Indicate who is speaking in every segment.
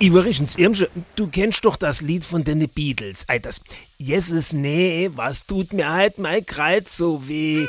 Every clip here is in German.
Speaker 1: Übrigens, Irmsche, du kennst doch das Lied von den Beatles. Das Jesus, nee, was tut mir halt mein Kreuz so weh?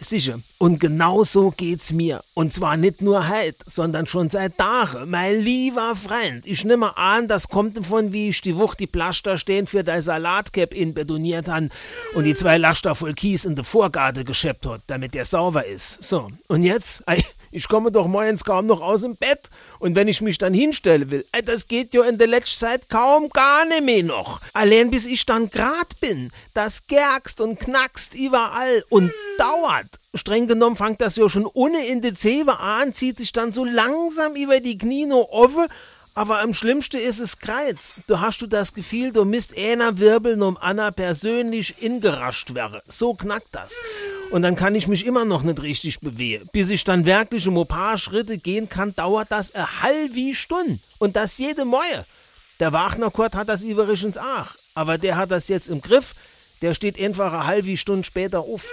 Speaker 1: Sicher. Und genau so geht's mir. Und zwar nicht nur heute, sondern schon seit Tagen. Mein lieber Freund, ich nehme an, das kommt davon, wie ich die Wucht die Plaster stehen für dein Salatcap inbetoniert han und die zwei Laster voll Kies in de Vorgarten gescheppt hat, damit der sauber ist. So, und jetzt? Ich komme doch morgens kaum noch aus dem Bett. Und wenn ich mich dann hinstellen will, ey, das geht ja in der letzten Zeit kaum gar nicht mehr noch. Allein bis ich dann grad bin, das gergst und knackst überall und dauert. Streng genommen fängt das ja schon ohne in die Zewe an, zieht sich dann so langsam über die Knie noch offen, aber am schlimmsten ist es Kreiz. Du hast du das Gefühl, du misst einer Wirbeln um Anna persönlich ingerascht wäre. So knackt das. Und dann kann ich mich immer noch nicht richtig bewegen. Bis ich dann wirklich um ein paar Schritte gehen kann, dauert das eine halbe Stunde. Und das jede Moje. Der Wagner Kurt hat das übrigens auch. Aber der hat das jetzt im Griff. Der steht einfach eine halbe Stunde später auf.